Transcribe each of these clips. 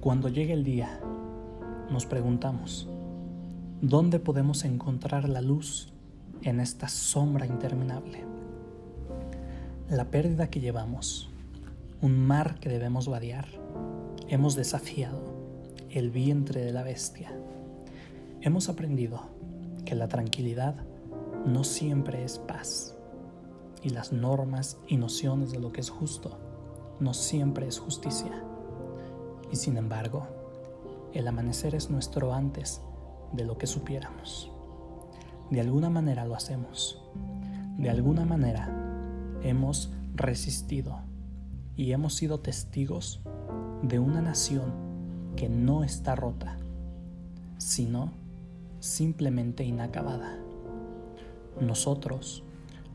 Cuando llegue el día, nos preguntamos, ¿dónde podemos encontrar la luz en esta sombra interminable? La pérdida que llevamos, un mar que debemos vadear, hemos desafiado el vientre de la bestia. Hemos aprendido que la tranquilidad no siempre es paz y las normas y nociones de lo que es justo no siempre es justicia. Y sin embargo, el amanecer es nuestro antes de lo que supiéramos. De alguna manera lo hacemos. De alguna manera hemos resistido y hemos sido testigos de una nación que no está rota, sino simplemente inacabada. Nosotros,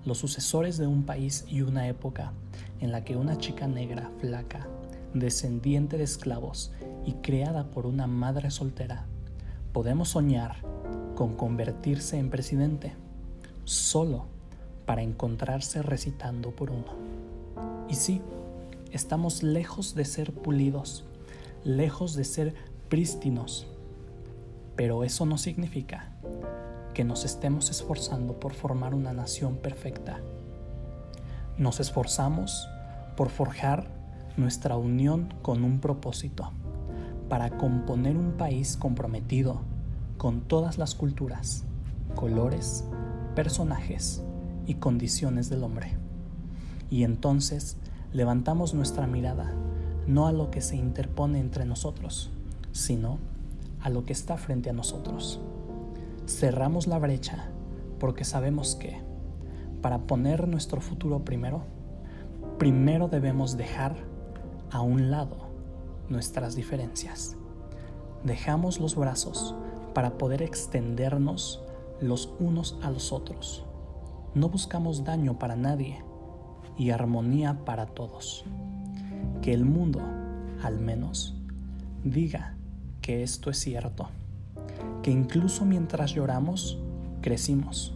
los sucesores de un país y una época en la que una chica negra, flaca, descendiente de esclavos y creada por una madre soltera, podemos soñar con convertirse en presidente solo para encontrarse recitando por uno. Y sí, estamos lejos de ser pulidos, lejos de ser prístinos, pero eso no significa que nos estemos esforzando por formar una nación perfecta. Nos esforzamos por forjar nuestra unión con un propósito, para componer un país comprometido con todas las culturas, colores, personajes y condiciones del hombre. Y entonces levantamos nuestra mirada no a lo que se interpone entre nosotros, sino a lo que está frente a nosotros. Cerramos la brecha porque sabemos que, para poner nuestro futuro primero, primero debemos dejar a un lado nuestras diferencias. Dejamos los brazos para poder extendernos los unos a los otros. No buscamos daño para nadie y armonía para todos. Que el mundo, al menos, diga que esto es cierto. Que incluso mientras lloramos, crecimos.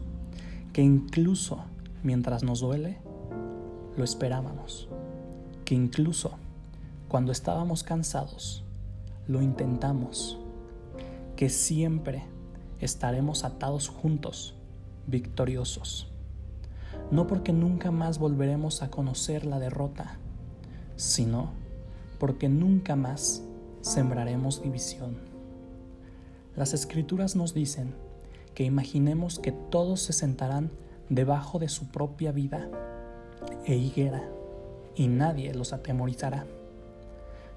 Que incluso mientras nos duele, lo esperábamos. Que incluso cuando estábamos cansados, lo intentamos. Que siempre estaremos atados juntos, victoriosos. No porque nunca más volveremos a conocer la derrota, sino porque nunca más sembraremos división. Las escrituras nos dicen que imaginemos que todos se sentarán debajo de su propia vida e higuera y nadie los atemorizará.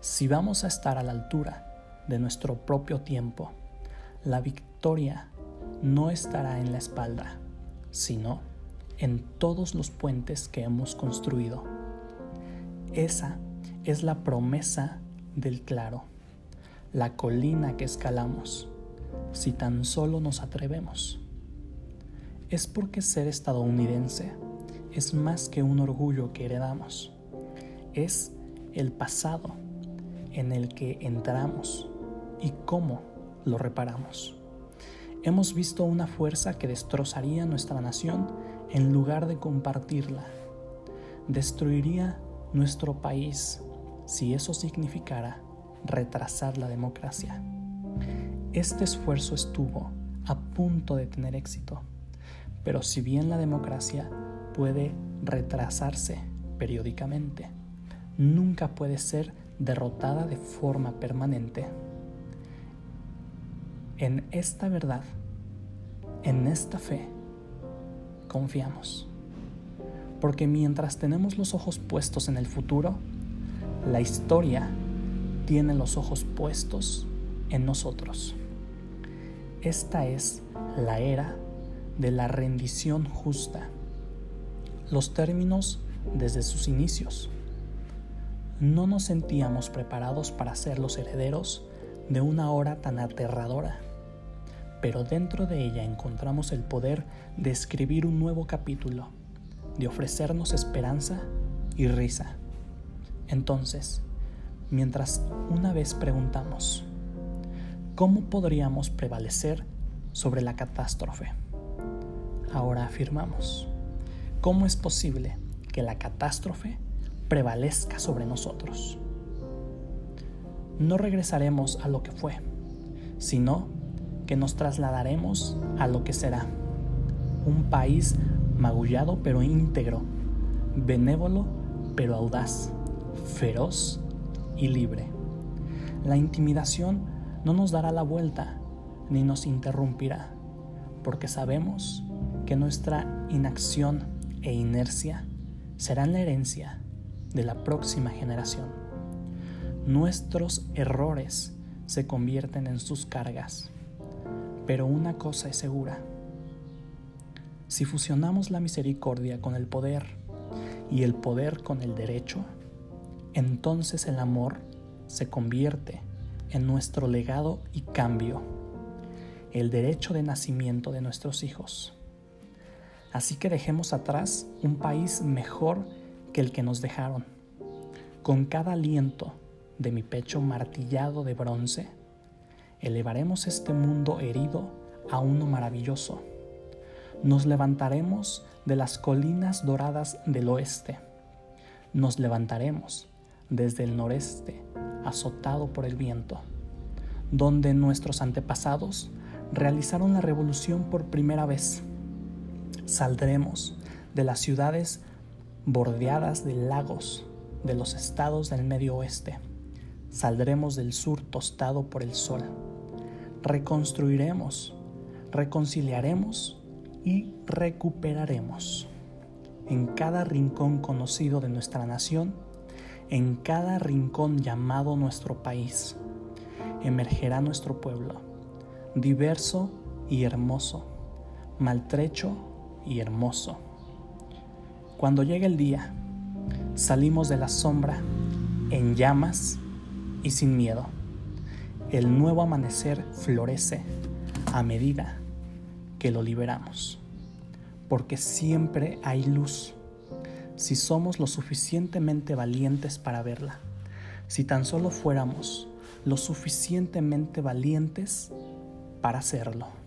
Si vamos a estar a la altura de nuestro propio tiempo, la victoria no estará en la espalda, sino en todos los puentes que hemos construido. Esa es la promesa del claro, la colina que escalamos, si tan solo nos atrevemos. Es porque ser estadounidense es más que un orgullo que heredamos, es el pasado en el que entramos y cómo lo reparamos. Hemos visto una fuerza que destrozaría nuestra nación en lugar de compartirla. Destruiría nuestro país si eso significara retrasar la democracia. Este esfuerzo estuvo a punto de tener éxito, pero si bien la democracia puede retrasarse periódicamente, nunca puede ser derrotada de forma permanente. En esta verdad, en esta fe, confiamos. Porque mientras tenemos los ojos puestos en el futuro, la historia tiene los ojos puestos en nosotros. Esta es la era de la rendición justa. Los términos desde sus inicios no nos sentíamos preparados para ser los herederos de una hora tan aterradora, pero dentro de ella encontramos el poder de escribir un nuevo capítulo, de ofrecernos esperanza y risa. Entonces, mientras una vez preguntamos, ¿cómo podríamos prevalecer sobre la catástrofe? Ahora afirmamos, ¿cómo es posible que la catástrofe prevalezca sobre nosotros. no regresaremos a lo que fue, sino que nos trasladaremos a lo que será. Un país magullado pero íntegro, benévolo pero audaz, feroz y libre. La intimidación no nos dará la vuelta ni nos interrumpirá, porque sabemos que nuestra inacción e inercia serán la herencia de la próxima generación. Nuestros errores se convierten en sus cargas, pero una cosa es segura. Si fusionamos la misericordia con el poder y el poder con el derecho, entonces el amor se convierte en nuestro legado y cambio, el derecho de nacimiento de nuestros hijos. Así que dejemos atrás un país mejor que el que nos dejaron. Con cada aliento de mi pecho martillado de bronce, elevaremos este mundo herido a uno maravilloso. Nos levantaremos de las colinas doradas del oeste. Nos levantaremos desde el noreste, azotado por el viento, donde nuestros antepasados realizaron la revolución por primera vez. Saldremos de las ciudades bordeadas de lagos de los estados del medio oeste. Saldremos del sur tostado por el sol. Reconstruiremos, reconciliaremos y recuperaremos. En cada rincón conocido de nuestra nación, en cada rincón llamado nuestro país, emergerá nuestro pueblo, diverso y hermoso, maltrecho y hermoso cuando llega el día, salimos de la sombra en llamas y sin miedo. El nuevo amanecer florece a medida que lo liberamos, porque siempre hay luz si somos lo suficientemente valientes para verla, si tan solo fuéramos lo suficientemente valientes para hacerlo.